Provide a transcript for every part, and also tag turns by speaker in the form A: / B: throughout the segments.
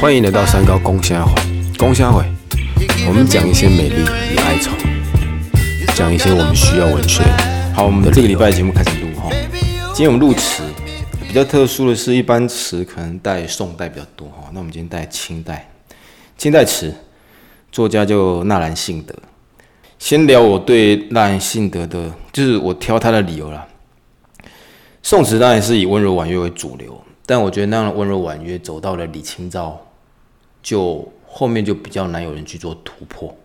A: 欢迎来到三高公虾会，公虾会，我们讲一些美丽与哀愁，讲一些我们需要文学。好，我们的这个礼拜节目开始录哈。今天我们录词，比较特殊的是，一般词可能带宋代比较多哈，那我们今天带清代。清代词作家就纳兰性德。先聊我对纳兰性德的，就是我挑他的理由啦。宋词当然是以温柔婉约为主流，但我觉得那样的温柔婉约走到了李清照，就后面就比较难有人去做突破。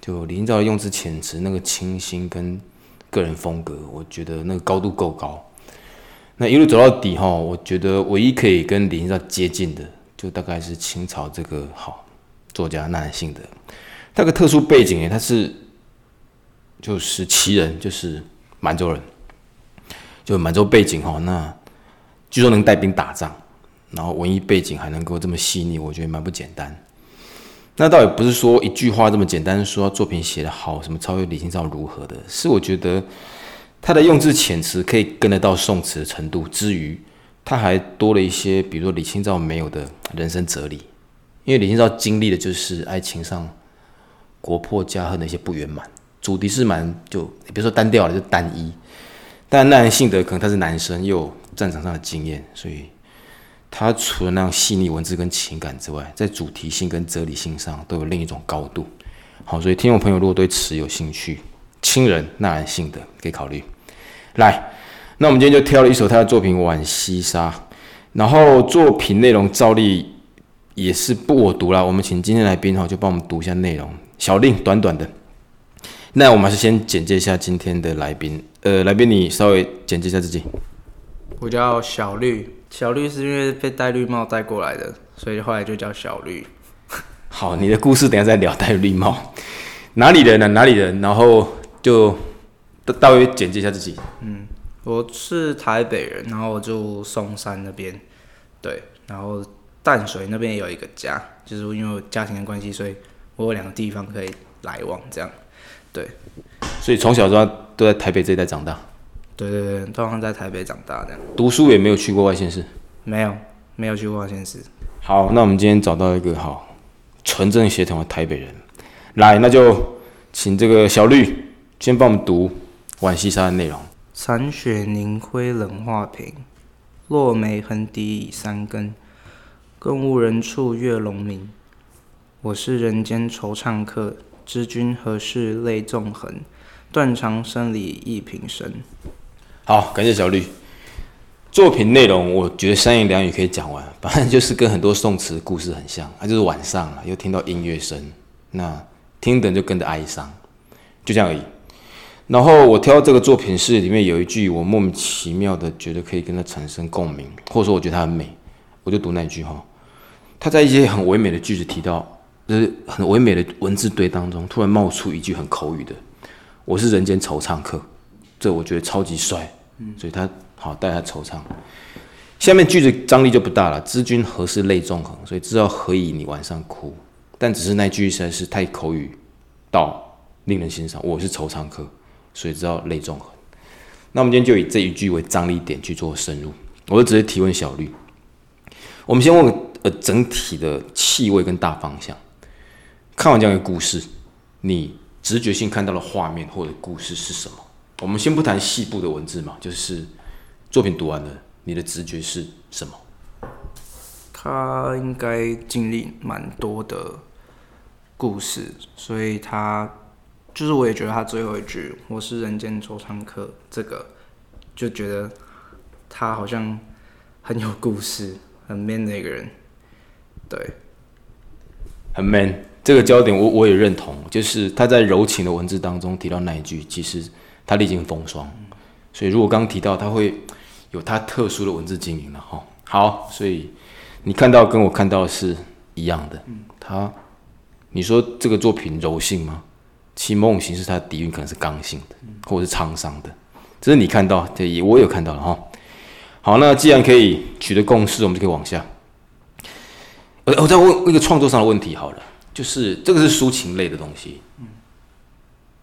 A: 就李清照用词遣词，那个清新跟个人风格，我觉得那个高度够高。那一路走到底哈，我觉得唯一可以跟李清照接近的，就大概是清朝这个好作家纳兰性德。他个特殊背景诶，他是就是旗人，就是满洲人，就满洲背景哈。那据说能带兵打仗，然后文艺背景还能够这么细腻，我觉得蛮不简单。那倒也不是说一句话这么简单，说作品写得好，什么超越李清照如何的，是我觉得他的用字遣词可以跟得到宋词的程度，之余他还多了一些，比如说李清照没有的人生哲理。因为李清照经历的就是爱情上国破家恨的一些不圆满，主题是蛮就别说单调了，就单一。但纳兰性德可能他是男生，又战场上的经验，所以他除了那样细腻文字跟情感之外，在主题性跟哲理性上都有另一种高度。好，所以听众朋友如果对词有兴趣，亲人纳兰性的可以考虑。来，那我们今天就挑了一首他的作品《浣溪沙》，然后作品内容照例也是不我读啦，我们请今天来宾哈就帮我们读一下内容，小令短短的。那我们还是先简介一下今天的来宾，呃，来宾你稍微简介一下自己。
B: 我叫小绿，小绿是因为被戴绿帽带过来的，所以后来就叫小绿。
A: 好，你的故事等下再聊。戴绿帽，哪里人呢、哪里人？然后就大大约简介一下自己。
B: 嗯我是台北人，然后我住松山那边，对，然后淡水那边也有一个家，就是因为我家庭的关系，所以我有两个地方可以来往，这样。对，
A: 所以从小到大都在台北这一带长大，
B: 对对对，通常在台北长大这样。
A: 读书也没有去过外县市。
B: 没有，没有去过外县市。
A: 好，那我们今天找到一个好纯正血统的台北人，来，那就请这个小绿先帮我们读《浣溪沙》的内容。
B: 残雪凝辉冷画屏，落梅横笛已三更，更无人处月笼明。我是人间惆怅客，知君何事泪纵横？断肠声里忆平生。
A: 好，感谢小绿。作品内容我觉得三言两语可以讲完，反正就是跟很多宋词故事很像，它就是晚上了，又听到音乐声，那听的就跟着哀伤，就这样而已。然后我挑这个作品是里面有一句我莫名其妙的觉得可以跟它产生共鸣，或者说我觉得它很美，我就读那一句哈。他在一些很唯美的句子提到，就是很唯美的文字堆当中，突然冒出一句很口语的：“我是人间惆怅客。”这我觉得超级帅，所以他好带他惆怅。下面句子张力就不大了，“知君何事泪纵横”，所以知道何以你晚上哭，但只是那句实在是太口语到令人欣赏。我是惆怅客，所以知道泪纵横。那我们今天就以这一句为张力点去做深入，我就直接提问小绿。我们先问个呃整体的气味跟大方向。看完这样一个故事，你直觉性看到的画面或者故事是什么？我们先不谈细部的文字嘛，就是作品读完了，你的直觉是什么？
B: 他应该经历蛮多的故事，所以他就是我也觉得他最后一句“我是人间惆怅客”这个，就觉得他好像很有故事、很 man 的一个人。对，
A: 很 man。这个焦点我我也认同，就是他在柔情的文字当中提到那一句，其实他历经风霜，所以如果刚提到他会有他特殊的文字经营了哈。好，所以你看到跟我看到是一样的。他，你说这个作品柔性吗？其某种形式，它的底蕴可能是刚性的，或者是沧桑的。这是你看到，这，也我有看到了哈。好，那既然可以取得共识，我们就可以往下。呃，我再问一个创作上的问题好了，就是这个是抒情类的东西。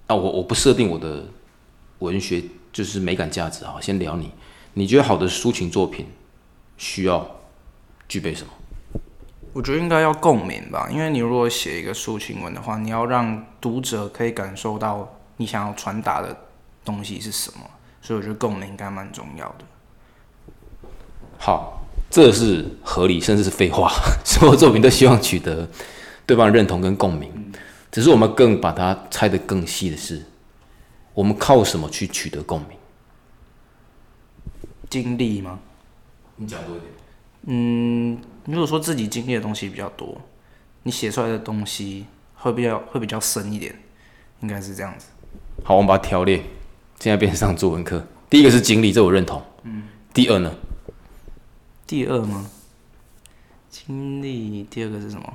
A: 啊，我我不设定我的文学就是美感价值啊，先聊你，你觉得好的抒情作品需要具备什么？
B: 我觉得应该要共鸣吧，因为你如果写一个抒情文的话，你要让读者可以感受到你想要传达的东西是什么，所以我觉得共鸣应该蛮重要的。
A: 好，这是合理，甚至是废话。所有作品都希望取得对方的认同跟共鸣，只是我们更把它拆得更细的是，我们靠什么去取得共鸣？
B: 经历吗？
A: 你讲多一点。
B: 嗯，如果说自己经历的东西比较多，你写出来的东西会比较会比较深一点，应该是这样子。
A: 好，我们把它条列。现在变成上作文课。第一个是经历，这我认同。嗯。第二呢？
B: 第二吗？经历。第二个是什么？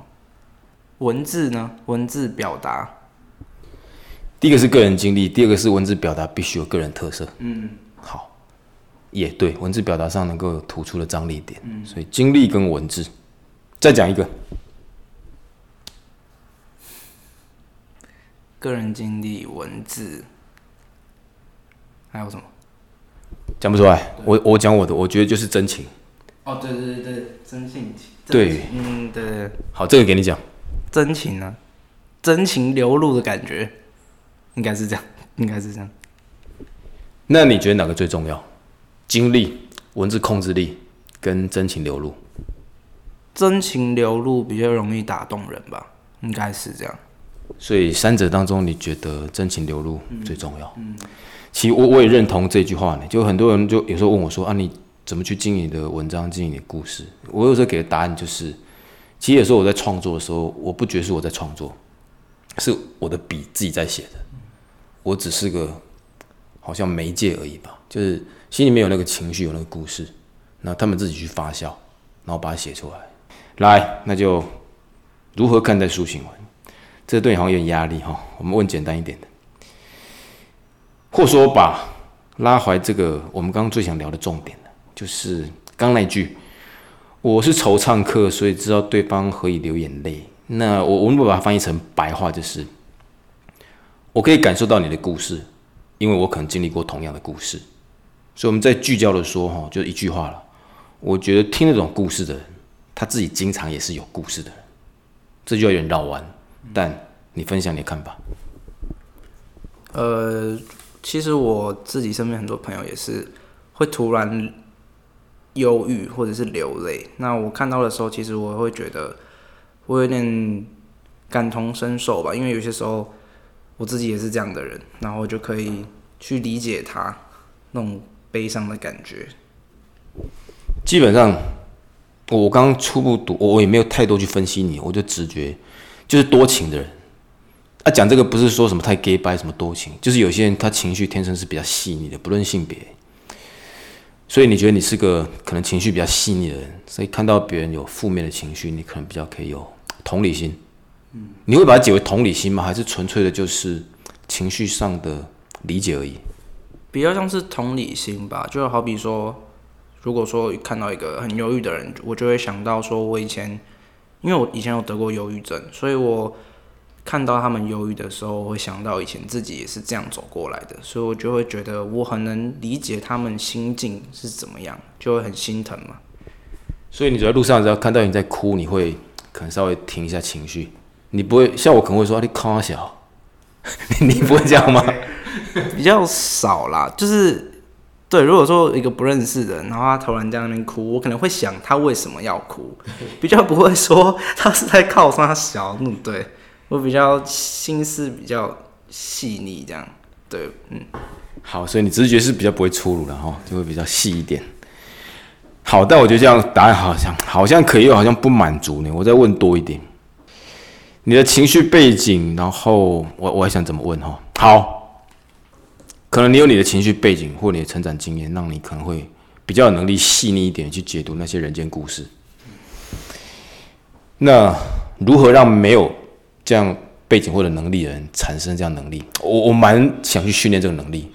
B: 文字呢？文字表达。
A: 第一个是个人经历，第二个是文字表达必须有个人特色。
B: 嗯。
A: 好。也对，文字表达上能够突出的张力点。嗯。所以经历跟文字。再讲一个。
B: 个人经历，文字。还有什么？
A: 讲不出来。我我讲我的，我觉得就是真情。
B: 哦，对对对对，真性情。
A: 对，
B: 嗯，对。
A: 好，这个给你讲。
B: 真情啊？真情流露的感觉，应该是这样，应该是这样。
A: 那你觉得哪个最重要？经历、文字控制力跟真情流露？
B: 真情流露比较容易打动人吧？应该是这样。
A: 所以三者当中，你觉得真情流露最重要？嗯。其实我我也认同这句话呢，就很多人就有时候问我说啊，你怎么去经营你的文章，经营你的故事？我有时候给的答案就是，其实有时候我在创作的时候，我不觉得是我在创作，是我的笔自己在写的，我只是个好像媒介而已吧，就是心里面有那个情绪，有那个故事，那他们自己去发酵，然后把它写出来。来，那就如何看待抒情文？这对你好像有点压力哈。我们问简单一点的。或说把拉怀这个我们刚刚最想聊的重点就是刚那句，我是惆怅客，所以知道对方何以流眼泪。那我我们把它翻译成白话，就是我可以感受到你的故事，因为我可能经历过同样的故事。所以我们在聚焦的说，哈，就一句话了。我觉得听那种故事的人，他自己经常也是有故事的人。这就有点绕弯，但你分享你的看法。
B: 呃。其实我自己身边很多朋友也是会突然忧郁或者是流泪。那我看到的时候，其实我会觉得我有点感同身受吧，因为有些时候我自己也是这样的人，然后就可以去理解他那种悲伤的感觉。
A: 基本上，我刚初步读，我也没有太多去分析你，我就直觉就是多情的人。啊，讲这个不是说什么太 gay 白什么多情，就是有些人他情绪天生是比较细腻的，不论性别。所以你觉得你是个可能情绪比较细腻的人，所以看到别人有负面的情绪，你可能比较可以有同理心。嗯，你会把它解为同理心吗？还是纯粹的就是情绪上的理解而已？
B: 比较像是同理心吧，就好比说，如果说看到一个很忧郁的人，我就会想到说，我以前因为我以前有得过忧郁症，所以我。看到他们忧郁的时候，我会想到以前自己也是这样走过来的，所以我就会觉得我很能理解他们心境是怎么样，就会很心疼嘛。
A: 所以你走在路上，只要看到你在哭，你会可能稍微停一下情绪，你不会像我可能会说你哭小，你不会这样吗？
B: 比较少啦，就是对。如果说一个不认识的人，然后他突然在那边哭，我可能会想他为什么要哭，比较不会说他是在靠他小，嗯，对。我比较心思比较细腻，这样对，嗯，
A: 好，所以你直觉是比较不会粗鲁的哈，就会比较细一点。好，但我觉得这样答案好像好像可以，又好像不满足你。我再问多一点，你的情绪背景，然后我我还想怎么问哈？好，可能你有你的情绪背景或你的成长经验，让你可能会比较有能力细腻一点去解读那些人间故事。那如何让没有？这样背景或者能力的人产生这样能力，我我蛮想去训练这个能力，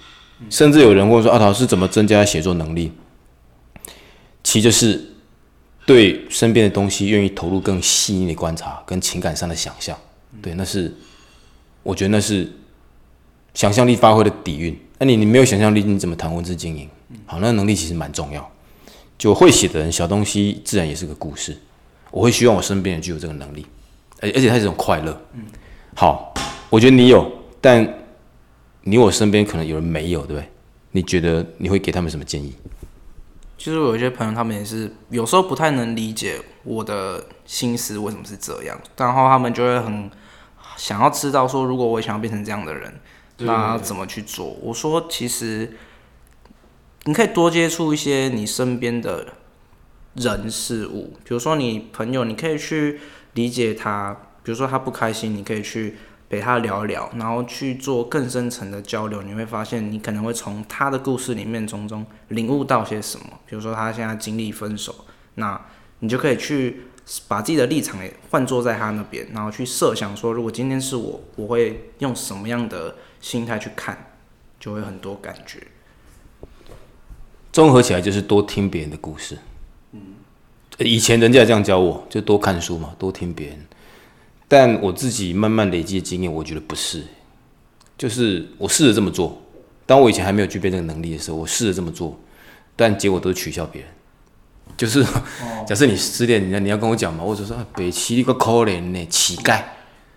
A: 甚至有人问说：“阿桃是怎么增加写作能力？”其实就是对身边的东西愿意投入更细腻的观察跟情感上的想象，对，那是我觉得那是想象力发挥的底蕴。那你你没有想象力，你怎么谈文字经营？好，那能力其实蛮重要。就会写的人，小东西自然也是个故事。我会希望我身边人具有这个能力，而而且它是一种快乐。嗯，好，我觉得你有，但你我身边可能有人没有，对不对？你觉得你会给他们什么建议？
B: 其实我有一些朋友，他们也是有时候不太能理解我的心思为什么是这样，然后他们就会很想要知道说，如果我也想要变成这样的人，那怎么去做？我说，其实你可以多接触一些你身边的人事物，比如说你朋友，你可以去理解他，比如说他不开心，你可以去。陪他聊一聊，然后去做更深层的交流，你会发现，你可能会从他的故事里面从中领悟到些什么。比如说，他现在经历分手，那你就可以去把自己的立场也换坐在他那边，然后去设想说，如果今天是我，我会用什么样的心态去看，就会很多感觉。
A: 综合起来就是多听别人的故事。以前人家这样教我，就多看书嘛，多听别人。但我自己慢慢累积的经验，我觉得不是，就是我试着这么做。当我以前还没有具备这个能力的时候，我试着这么做，但结果都是取笑别人。就是假设你失恋，你要你要跟我讲嘛，或者说北齐一个可怜呢乞丐，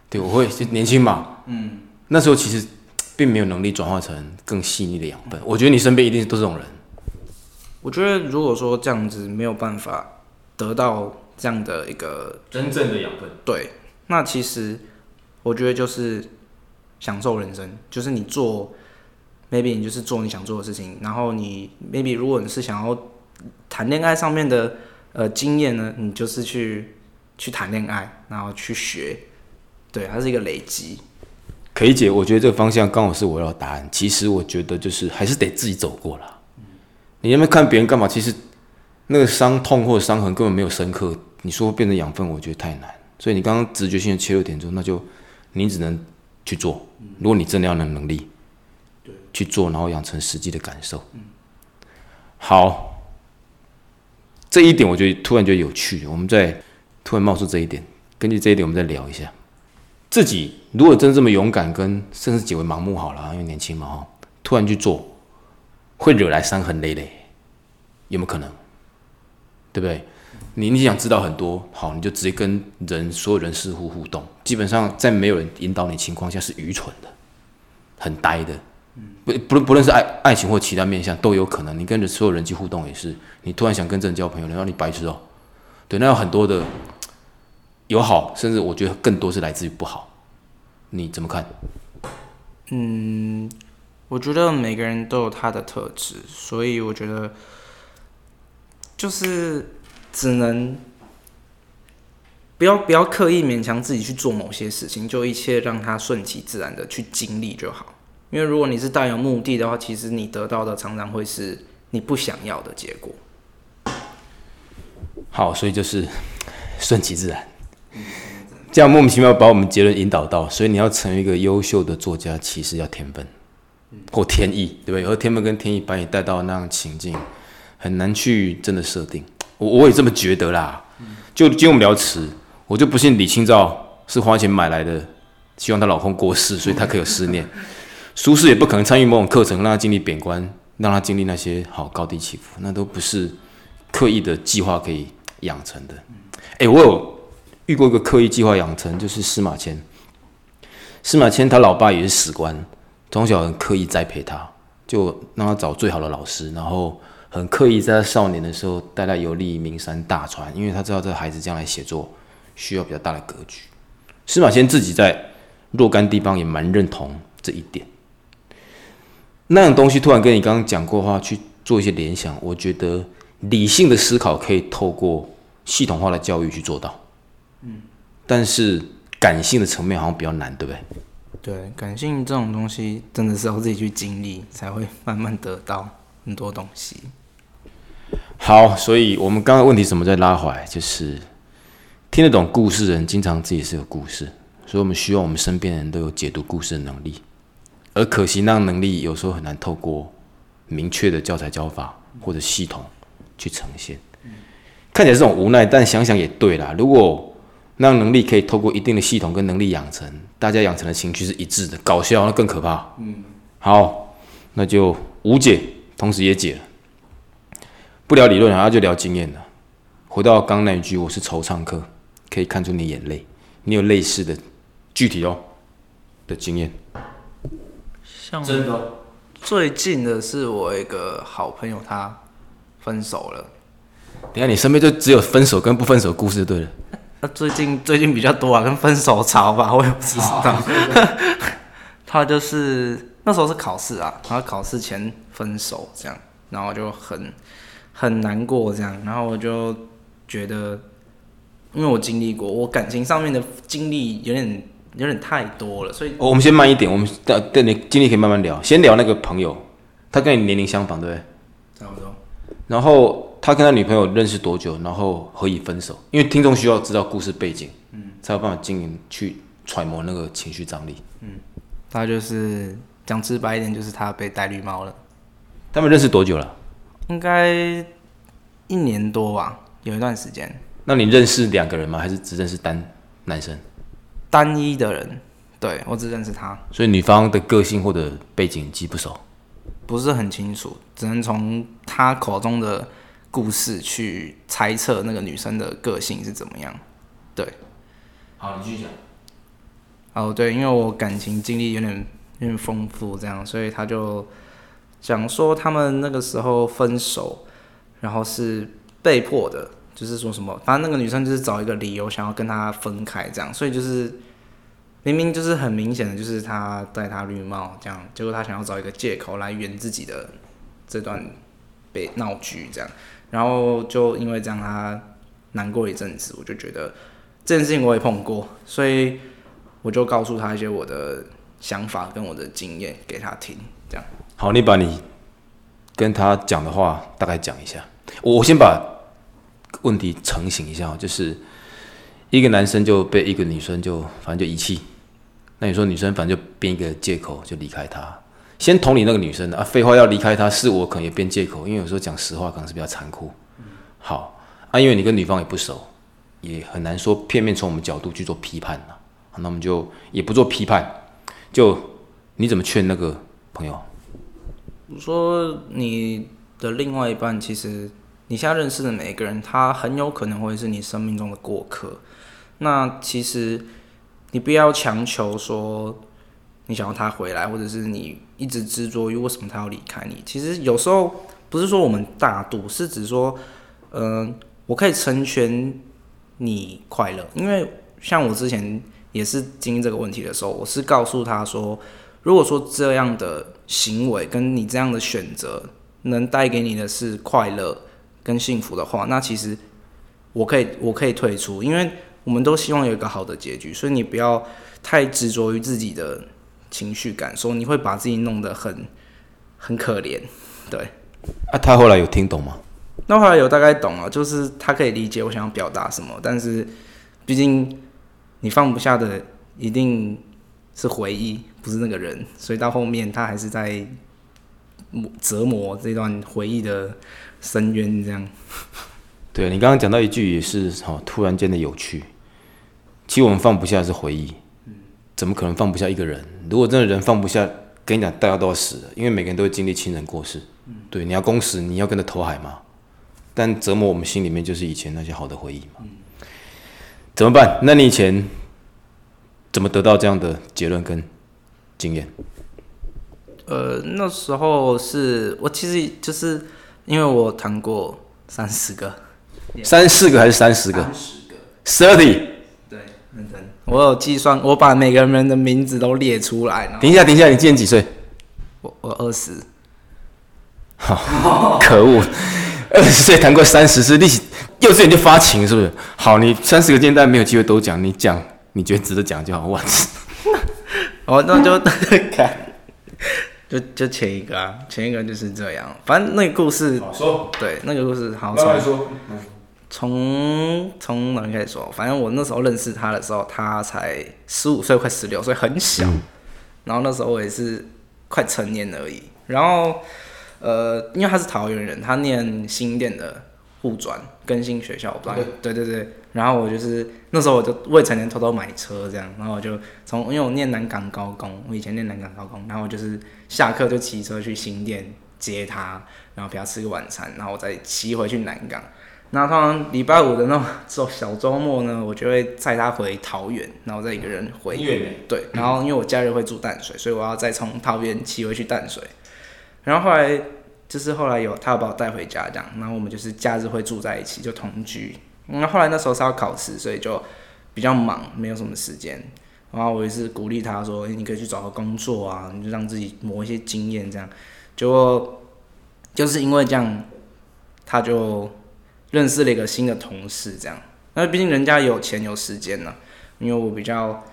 A: 对我会就年轻嘛，嗯，那时候其实并没有能力转化成更细腻的养分。我觉得你身边一定都是这种人。
B: 我觉得如果说这样子没有办法得到这样的一个
A: 真正的养分，
B: 对。那其实，我觉得就是享受人生，就是你做，maybe 你就是做你想做的事情，然后你 maybe 如果你是想要谈恋爱上面的呃经验呢，你就是去去谈恋爱，然后去学，对，它是一个累积。
A: 可以解，我觉得这个方向刚好是我要的答案。其实我觉得就是还是得自己走过了。你那边看别人干嘛？其实那个伤痛或者伤痕根本没有深刻，你说变成养分，我觉得太难。所以你刚刚直觉性的切入点中，那就你只能去做。如果你真的要有能力，去做，然后养成实际的感受。好，这一点我觉得突然觉得有趣。我们再突然冒出这一点，根据这一点，我们再聊一下。自己如果真这么勇敢，跟甚至极为盲目好了，因为年轻嘛哈，突然去做，会惹来伤痕累累，有没有可能？对不对？你你想知道很多，好，你就直接跟人所有人事物互动。基本上在没有人引导你情况下是愚蠢的，很呆的。不不论不论是爱爱情或其他面向都有可能。你跟着所有人际互动也是，你突然想跟这人交朋友，然后你白痴哦。对，那有很多的有好，甚至我觉得更多是来自于不好。你怎么看？
B: 嗯，我觉得每个人都有他的特质，所以我觉得就是。只能不要不要刻意勉强自己去做某些事情，就一切让它顺其自然的去经历就好。因为如果你是带有目的的话，其实你得到的常常会是你不想要的结果。
A: 好，所以就是顺其自然，这样莫名其妙把我们结论引导到，所以你要成为一个优秀的作家，其实要天分或天意，对不对？而天分跟天意把你带到那样情境，很难去真的设定。我我也这么觉得啦，就今天我们聊词，我就不信李清照是花钱买来的，希望她老公过世，所以她可以有思念。苏轼也不可能参与某种课程，让他经历贬官，让他经历那些好高低起伏，那都不是刻意的计划可以养成的。哎，我有遇过一个刻意计划养成，就是司马迁。司马迁他老爸也是史官，从小很刻意栽培他，就让他找最好的老师，然后。很刻意在他少年的时候带他游历名山大川，因为他知道这个孩子将来写作需要比较大的格局。司马迁自己在若干地方也蛮认同这一点。那种东西突然跟你刚刚讲过的话去做一些联想，我觉得理性的思考可以透过系统化的教育去做到。嗯，但是感性的层面好像比较难，对不对？
B: 对，感性这种东西真的是要自己去经历才会慢慢得到很多东西。
A: 好，所以我们刚刚问题怎么再拉回来，就是听得懂故事的人，经常自己是个故事，所以我们需要我们身边人都有解读故事的能力。而可惜，那能力有时候很难透过明确的教材教法或者系统去呈现。看起来这种无奈，但想想也对啦。如果那能力可以透过一定的系统跟能力养成，大家养成的情绪是一致的，搞笑那更可怕。嗯，好，那就无解，同时也解了。不聊理论，然后就聊经验了。回到刚刚那一句，我是惆怅客，可以看出你眼泪，你有类似的具体哦的经验。
B: 像
A: 的，
B: 最近的是我一个好朋友，他分手了。
A: 等一下你身边就只有分手跟不分手的故事就对了。
B: 那最近最近比较多啊，跟分手潮吧，我也不知道。他就是那时候是考试啊，然后考试前分手这样，然后就很很难过这样，然后我就觉得，因为我经历过，我感情上面的经历有点有点太多了，所以
A: 哦我们先慢一点，我们等等你经历可以慢慢聊。先聊那个朋友，他跟你年龄相仿，对不对？
B: 差不多。
A: 然后他跟他女朋友认识多久？然后何以分手？因为听众需要知道故事背景，嗯，才有办法经营去揣摩那个情绪张力。
B: 嗯他就是讲直白一点，就是他被戴绿帽了，
A: 他们认识多久了？
B: 应该一年多吧，有一段时间。
A: 那你认识两个人吗？还是只认识单男生？
B: 单一的人，对我只认识他，
A: 所以女方的个性或者背景记不熟。
B: 不是很清楚，只能从他口中的故事去猜测那个女生的个性是怎么样。对，
A: 好，你继续讲。
B: 哦对，因为我感情经历有点有点丰富，这样，所以他就讲说他们那个时候分手，然后是被迫的，就是说什么，反正那个女生就是找一个理由想要跟他分开，这样，所以就是明明就是很明显的，就是他戴他绿帽这样，结果他想要找一个借口来圆自己的这段被闹剧这样，然后就因为这样他难过一阵子，我就觉得这件事情我也碰过，所以我就告诉他一些我的想法跟我的经验给他听，这样。
A: 好，你把你跟他讲的话大概讲一下。我我先把问题成型一下哦，就是一个男生就被一个女生就反正就遗弃，那你说女生反正就编一个借口就离开他。先同理那个女生啊，废话要离开他是我可能也编借口，因为有时候讲实话可能是比较残酷。好啊，因为你跟女方也不熟，也很难说片面从我们角度去做批判呐。那我们就也不做批判，就你怎么劝那个朋友？
B: 说你的另外一半，其实你现在认识的每一个人，他很有可能会是你生命中的过客。那其实你不要强求说你想要他回来，或者是你一直执着于为什么他要离开你。其实有时候不是说我们大度，是指说，嗯、我可以成全你快乐，因为像我之前也是经历这个问题的时候，我是告诉他说，如果说这样的行为跟你这样的选择能带给你的是快乐跟幸福的话，那其实我可以我可以退出，因为我们都希望有一个好的结局，所以你不要太执着于自己的情绪感受，你会把自己弄得很很可怜。对，
A: 啊，他后来有听懂吗？
B: 那后来有大概懂了，就是他可以理解我想要表达什么，但是毕竟你放不下的一定是回忆，不是那个人，所以到后面他还是在磨折磨这段回忆的深渊，这样。
A: 对你刚刚讲到一句也是好、突然间的有趣。其实我们放不下是回忆，怎么可能放不下一个人？如果真的人放不下，跟你讲，大家都要死了，因为每个人都会经历亲人过世。对，你要公死，你要跟着投海嘛。但折磨我们心里面就是以前那些好的回忆嘛。怎么办？那你以前怎么得到这样的结论跟经验？
B: 呃，那时候是我其实就是因为我谈过三十个，
A: 三四个还是三十个三
B: 十个
A: ，？Thirty。
B: 对，认真。我有计算，我把每个人的名字都列出来，然后
A: 停一下，等一下，你今年几岁？
B: 我我二十，好
A: 可恶，二十岁谈过三十次，利息幼稚园就发情是不是？好，你三十个阶段没有机会都讲，你讲你觉得值得讲就好。我，
B: 哦，那就看，就就前一个啊，前一个就是这样。反正那个故事，
A: 说，
B: 对，那个故事好从
A: 说。
B: 从从哪里开始说？反正我那时候认识他的时候，他才十五岁，快十六岁，很小。然后那时候我也是快成年而已。然后呃，因为他是桃园人，他念新店的护专更新学校，我不知道。对对对。然后我就是那时候我就未成年偷偷买车这样，然后我就从因为我念南港高工，我以前念南港高工，然后我就是下课就骑车去新店接他，然后陪他吃个晚餐，然后我再骑回去南港。那通常礼拜五的那种周小周末呢，我就会载他回桃园，然后再一个人回。对，然后因为我假日会住淡水，所以我要再从桃园骑回去淡水。然后后来就是后来有他要把我带回家这样，然后我们就是假日会住在一起，就同居。那后来那时候是要考试，所以就比较忙，没有什么时间。然后我也是鼓励他说：“你可以去找个工作啊，你就让自己磨一些经验这样。”结果就是因为这样，他就。认识了一个新的同事，这样，那毕竟人家有钱有时间呢，因为我比较，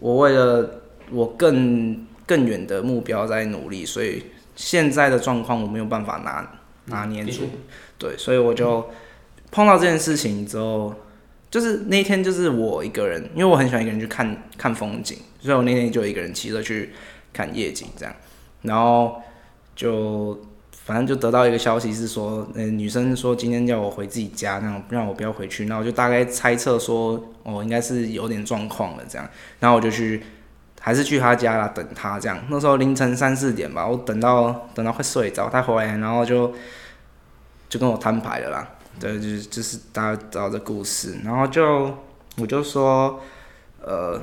B: 我为了我更更远的目标在努力，所以现在的状况我没有办法拿拿捏住，对，所以我就碰到这件事情之后，就是那天就是我一个人，因为我很喜欢一个人去看看风景，所以我那天就一个人骑车去看夜景，这样，然后就。反正就得到一个消息是说，嗯，女生说今天叫我回自己家，那样让我不要回去。那我就大概猜测说，哦，应该是有点状况了这样。然后我就去，还是去他家啦，等他这样。那时候凌晨三四点吧，我等到等到快睡着，他回来，然后就就跟我摊牌了啦。对，就是就是大家知道的故事。然后就我就说，呃，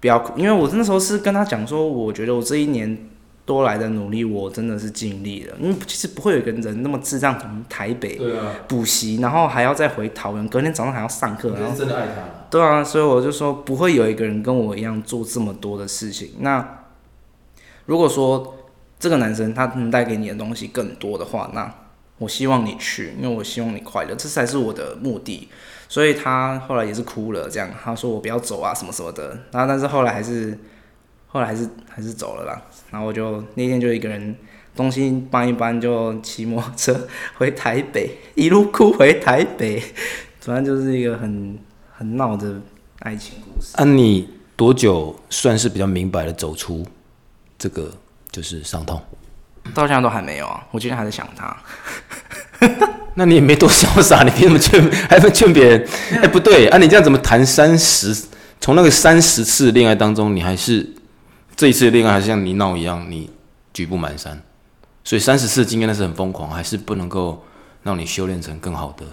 B: 不要哭，因为我那时候是跟他讲说，我觉得我这一年。多来的努力，我真的是尽力了。因为其实不会有一个人那么智障，从台北补习，然后还要再回桃园，隔天早上还要上课。然后
A: 真的爱他。
B: 对啊，所以我就说不会有一个人跟我一样做这么多的事情。那如果说这个男生他能带给你的东西更多的话，那我希望你去，因为我希望你快乐，这才是我的目的。所以他后来也是哭了，这样他说我不要走啊，什么什么的。然后但是后来还是。后来还是还是走了啦，然后我就那天就一个人东西搬一搬，就骑摩托车回台北，一路哭回台北，反正就是一个很很闹的爱情故事。
A: 啊，你多久算是比较明白的走出这个就是伤痛？
B: 到现在都还没有啊，我今天还在想他。
A: 那你也没多潇洒，你凭什么劝？还在劝别人？哎，不对啊，你这样怎么谈三十？从那个三十次恋爱当中，你还是？这一次的恋爱还是像你闹一样，你举步满山，所以三十次经验那是很疯狂，还是不能够让你修炼成更好的？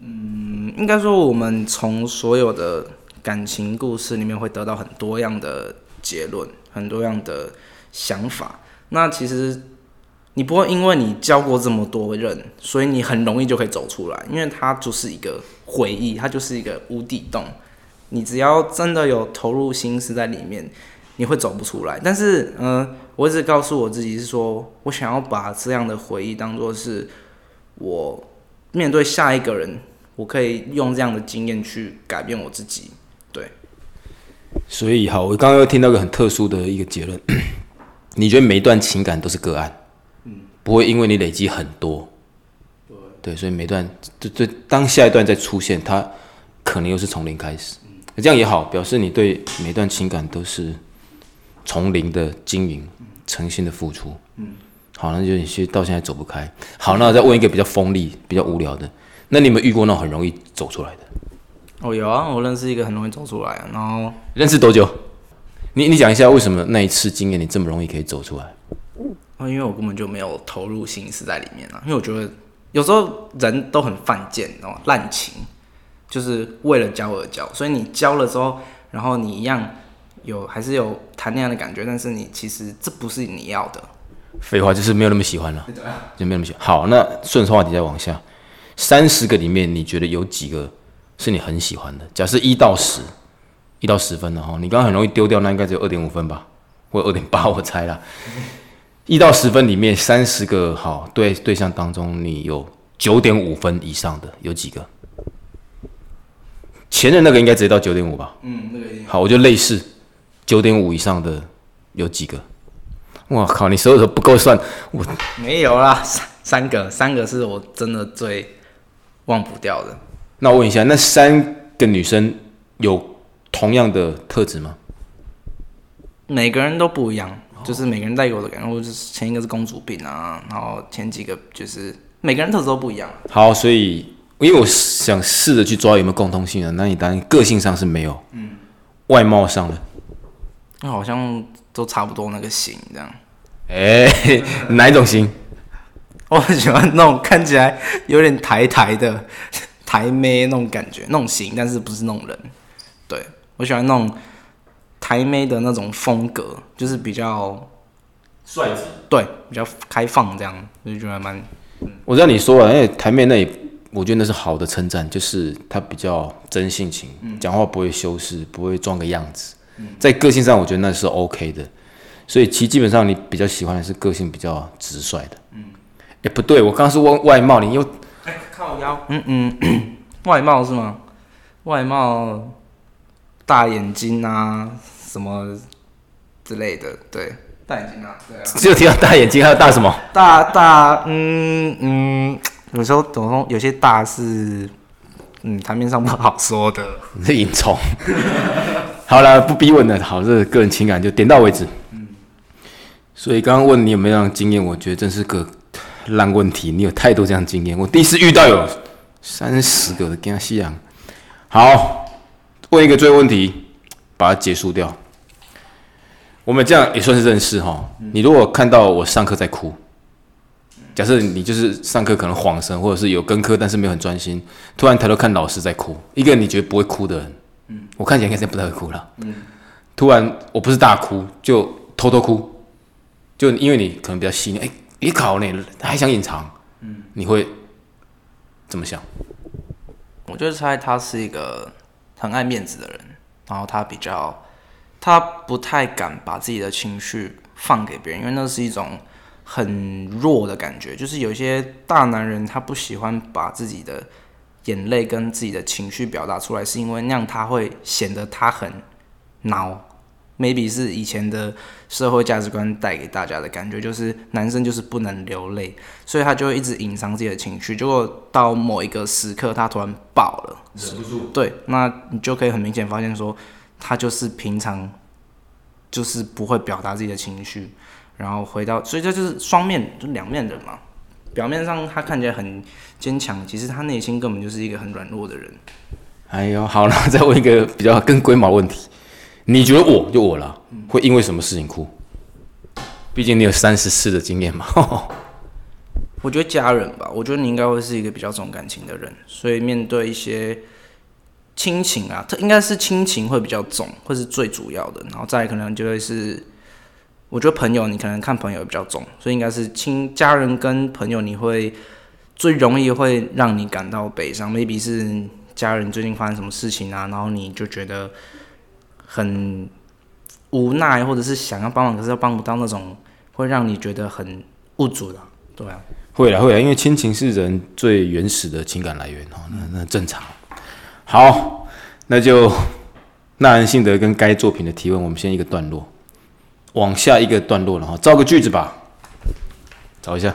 B: 嗯，应该说我们从所有的感情故事里面会得到很多样的结论，很多样的想法。那其实你不会因为你教过这么多人，所以你很容易就可以走出来，因为它就是一个回忆，它就是一个无底洞。你只要真的有投入心思在里面。你会走不出来，但是，嗯，我一直告诉我自己是说，我想要把这样的回忆当做是我面对下一个人，我可以用这样的经验去改变我自己。对，
A: 所以好，我刚刚又听到一个很特殊的一个结论，你觉得每一段情感都是个案，嗯，不会因为你累积很多，对，对，所以每段，就就当下一段再出现，它可能又是从零开始，这样也好，表示你对每段情感都是。从零的经营，诚心的付出，嗯，好，那就你其实到现在走不开。好，那我再问一个比较锋利、比较无聊的，那你有没有遇过那种很容易走出来的？
B: 哦，有啊，我认识一个很容易走出来，然后
A: 认识多久？你你讲一下为什么那一次经验你这么容易可以走出来？
B: 啊，因为我根本就没有投入心思在里面啊。因为我觉得有时候人都很犯贱，哦，滥情，就是为了交而交，所以你交了之后，然后你一样。有还是有谈恋爱的感觉，但是你其实这不是你要的。
A: 废话，就是没有那么喜欢了，就没有那么喜欢。好，那顺着话题再往下，三十个里面，你觉得有几个是你很喜欢的？假设一到十，一到十分的哈，你刚刚很容易丢掉，那应该只有二点五分吧，或二点八，我猜啦。一到十分里面，三十个好对对象当中，你有九点五分以上的有几个？前任那个应该直接到九点五吧？
B: 嗯，那个
A: 好，我就类似。九点五以上的有几个？我靠，你所有的不够算，我
B: 没有啦，三三个，三个是我真的最忘不掉的。
A: 那我问一下，那三个女生有同样的特质吗？
B: 每个人都不一样，就是每个人带给我的感觉，就是前一个是公主病啊，然后前几个就是每个人特质都不一样。
A: 好，所以因为我想试着去抓有没有共通性啊，那你当然个性上是没有，嗯，外貌上的。
B: 那好像都差不多那个型这样，
A: 哎、哪一种型？
B: 我很喜欢那种看起来有点台台的 台妹那种感觉，那种型，但是不是那种人。对我喜欢那种台妹的那种风格，就是比较
A: 帅气。
B: 对比较开放这样，我就觉得蛮
A: 我知道你说了，因为台妹那里，我觉得那是好的称赞，就是她比较真性情，讲、话不会修饰，不会装个样子，在个性上我觉得那是 OK 的。所以其实基本上你比较喜欢的是个性比较直率的。嗯，哎、不对，我刚刚是问外貌，你又
B: 靠腰。嗯嗯，外貌是吗？外貌大眼睛啊，什么之类的，对，大眼睛啊，对啊。
A: 只有提到大眼睛，还有大什么？
B: 大大嗯嗯，有时候怎么说？有些大是嗯台面上不好说的。
A: 你 是隐虫。好了，不逼问了，好，这个个人情感就点到为止。所以刚刚问你有没有这样的经验，我觉得真是个烂问题。你有太多这样的经验，我第一次遇到有三十个的跟他西洋。好，问一个最后问题，把它结束掉。我们这样也算是认识哈。你如果看到我上课在哭，假设你就是上课可能晃神，或者是有跟课但是没有很专心，突然抬头看老师在哭，一个你觉得不会哭的人，我看起来应该是不太会哭了。突然我不是大哭，就偷偷哭，就因为你可能比较细腻，哎、也考呢，还想隐藏，你会怎么想？
B: 我就猜他是一个很爱面子的人，然后他比较，他不太敢把自己的情绪放给别人，因为那是一种很弱的感觉。就是有些大男人他不喜欢把自己的眼泪跟自己的情绪表达出来，是因为那样他会显得他很孬。Maybe 是以前的社会价值观带给大家的感觉，就是男生就是不能流泪，所以他就会一直隐藏自己的情绪。结果到某一个时刻，他突然爆了，
A: 忍不住。
B: 对，那你就可以很明显发现说，他就是平常就是不会表达自己的情绪，然后回到，所以这就是双面，就两面人嘛。表面上他看起来很坚强，其实他内心根本就是一个很软弱的人。
A: 哎呦，好了，再问一个比较更龟毛问题，你觉得我就我了，会因为什么事情哭？毕竟你有三十次的经验嘛。
B: 我觉得家人吧，我觉得你应该会是一个比较重感情的人，所以面对一些亲情啊，它应该是亲情会比较重，会是最主要的，然后再可能就会是，我觉得朋友你可能看朋友比较重，所以应该是亲家人跟朋友你会最容易会让你感到悲伤，maybe 是家人最近发生什么事情啊，然后你就觉得很无奈，或者是想要帮忙，可是又帮不到那种，会让你觉得很无助的，对啊。
A: 会啦会啦，因为亲情是人最原始的情感来源哦，那那正常。好，那就纳兰性德跟该作品的提问，我们先一个段落，往下一个段落了哈，造个句子吧，找一下。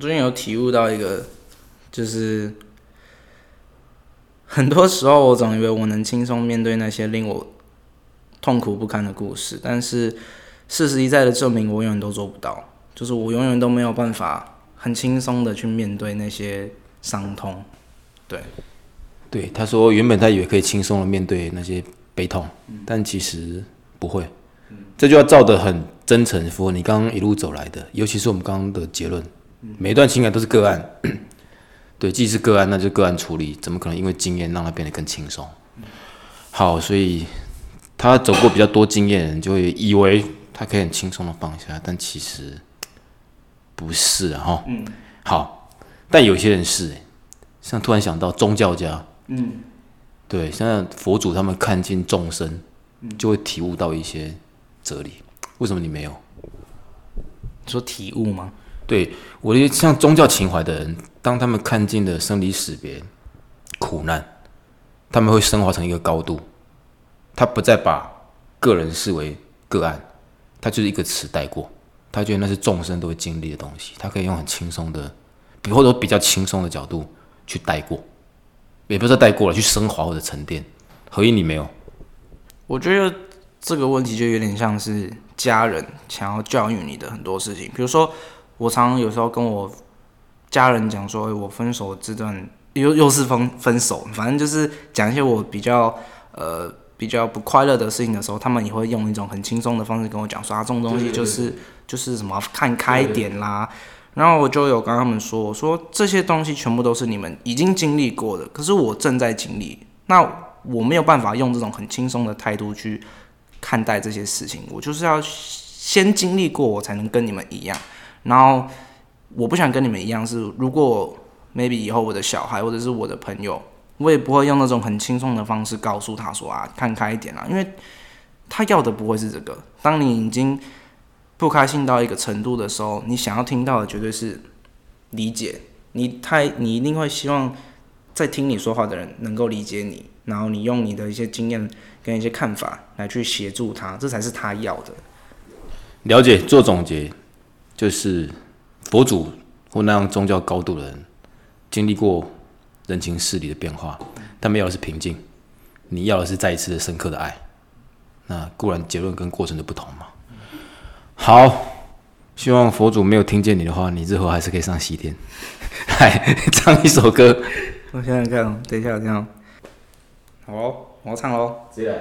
B: 最近有体悟到一个，就是很多时候我总以为我能轻松面对那些令我痛苦不堪的故事，但是事实一再的证明，我永远都做不到。就是我永远都没有办法很轻松的去面对那些伤痛。对，
A: 对，他说原本他以为可以轻松的面对那些悲痛，但其实不会。这就要照得很真诚，符合你刚刚一路走来的，尤其是我们刚刚的结论，每一段情感都是个案。对，既是个案，那就个案处理，怎么可能因为经验让他变得更轻松？好，所以他走过比较多经验的人，就会以为他可以很轻松的放下，但其实不是啊，哈。嗯。好，但有些人是、欸，像突然想到宗教家，嗯，对，像佛祖他们看尽众生，就会体悟到一些哲理。为什么你没有？
B: 你说体悟吗？
A: 对我觉得像宗教情怀的人，当他们看尽了生离死别、苦难，他们会升华成一个高度，他不再把个人视为个案，他就是一个词带过，他觉得那是众生都会经历的东西，他可以用很轻松的，比或者比较轻松的角度去带过，也不是带过了，去升华或者沉淀。何一你没有？
B: 我觉得这个问题就有点像是家人想要教育你的很多事情，比如说我常常有时候跟我家人讲说，诶我分手这段又又是分分手，反正就是讲一些我比较呃比较不快乐的事情的时候，他们也会用一种很轻松的方式跟我讲说啊，这种东西就是就是什么看开一点啦。然后我就有跟他们说，我说这些东西全部都是你们已经经历过的，可是我正在经历，那我没有办法用这种很轻松的态度去看待这些事情，我就是要先经历过，我才能跟你们一样。然后我不想跟你们一样，是如果 maybe 以后我的小孩或者是我的朋友，我也不会用那种很轻松的方式告诉他说啊，看开一点啦，因为他要的不会是这个。当你已经不开心到一个程度的时候，你想要听到的绝对是理解。你太，你一定会希望在听你说话的人能够理解你，然后你用你的一些经验跟一些看法来去协助他，这才是他要的。
A: 了解做总结，就是佛祖或那样宗教高度的人，经历过人情世理的变化，他们要的是平静，你要的是再一次的深刻的爱。那固然结论跟过程的不同嘛。好，希望佛祖没有听见你的话，你日后还是可以上西天。来唱一首歌，
B: 我想想看，等一下这样。好哦，我要唱喽。
A: 谁来？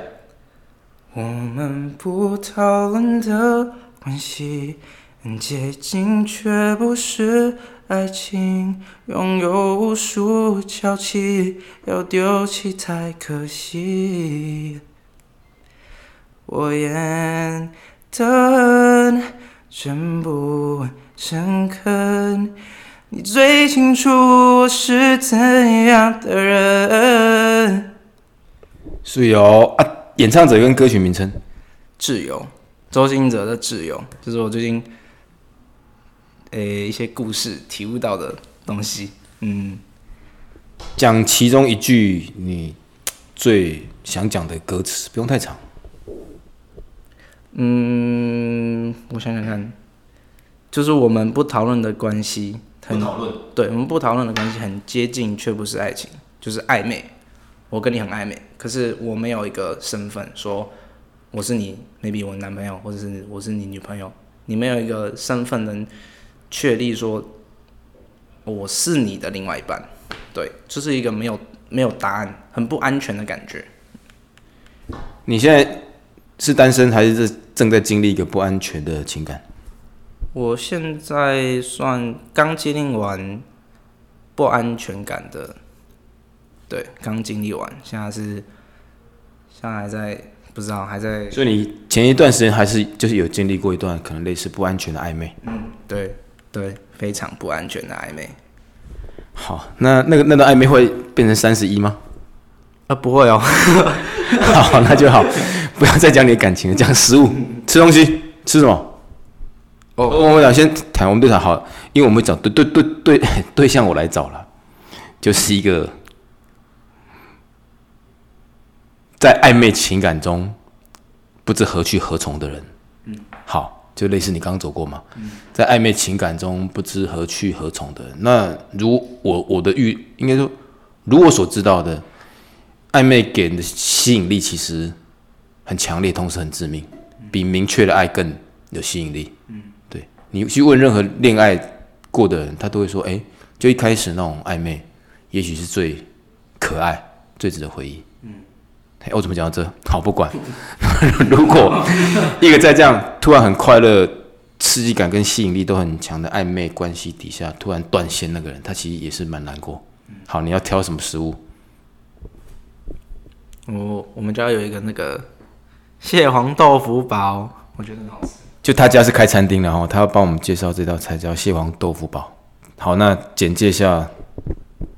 B: 我们不讨论的关系，很接近却不是爱情，拥有无数娇气，要丢弃太可惜。我演的很真不诚恳，你最清楚我是怎样的人。
A: 是有啊，演唱者跟歌曲名称。
B: 自由，周兴哲的自由，就是我最近，诶、一些故事体悟到的东西。嗯，
A: 讲其中一句你最想讲的歌词，不用太长。
B: 嗯，我想想看，就是我们不讨论的关系，很讨
A: 论。
B: 对，我们不讨论的关系很接近，却不是爱情，就是暧昧。我跟你很暧昧，可是我没有一个身份说我是你，maybe 我男朋友，或者是我是你女朋友，你没有一个身份能确立说我是你的另外一半。对，就是一个没有没有答案，很不安全的感觉。
A: 你现在是单身，还是正在经历一个不安全的情感？
B: 我现在算刚经历完不安全感的，对，刚经历完，现在是现在还在不知道还在
A: 所以你前一段时间还是就是有经历过一段可能类似不安全的暧昧。
B: 嗯对对非常不安全的暧昧
A: 好，那那个那段暧昧会变成三十一吗？
B: 啊，不会哦，
A: 好，那就好，不要再讲你的感情了，讲食物，吃东西，吃什么？
B: 哦
A: 我们俩先谈，我们对谈好，因为我们找对对对对对象，我来找了，就是一个在暧昧情感中不知何去何从的人。就类似你刚刚走过嘛，在暧昧情感中不知何去何从的。那如我我的预应该说，如我所知道的，暧昧给人的吸引力其实很强烈，同时很致命，比明确的爱更有吸引力。嗯，对你去问任何恋爱过的人，他都会说，哎、就一开始那种暧昧，也许是最可爱、最值得回忆。嗯，我怎么讲到这？好，不管。如果一个在这样突然很快乐、刺激感跟吸引力都很强的暧昧关系底下突然断线，那个人他其实也是蛮难过。好，你要挑什么食物？
B: 我我们家有一个那个蟹黄豆腐煲，我觉得很好吃。
A: 就他家是开餐厅的哦，他要帮我们介绍这道菜叫蟹黄豆腐煲。好，那简介一下，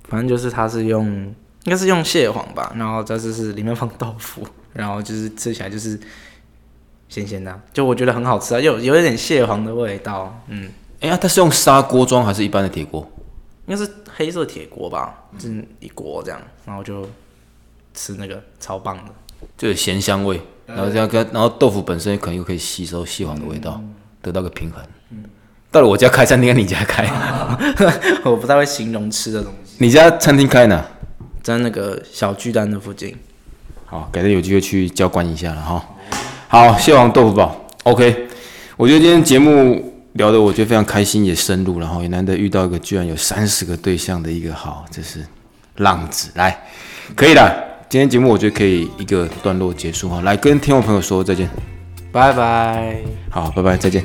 B: 反正就是他是用，应该是用蟹黄吧，然后这就是里面放豆腐，然后就是吃起来就是咸咸的啊，就我觉得很好吃啊，有有一点蟹黄的味道，嗯，
A: 哎呀，它是用砂锅装还是一般的铁锅？
B: 应该是黑色铁锅吧，就是一锅这样，然后就吃那个超棒的，
A: 就有咸香味，然后这样跟，然后豆腐本身可能又可以吸收蟹黄的味道，得到个平衡。到了我家开餐厅，跟你家开，
B: 我不太会形容吃的东西，
A: 你家餐厅开哪？
B: 在那个小巨蛋的附近，
A: 好，改天有机会去交关一下了哈。好，蟹黄豆腐堡，OK。我觉得今天节目聊的，我觉得非常开心，也深入，然后也难得遇到一个居然有三十个对象的一个好，这是浪子。来，可以了，今天节目我觉得可以一个段落结束哈，来跟听众朋友说再见。
B: 拜拜。
A: 好，拜拜，再见。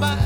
C: Baba.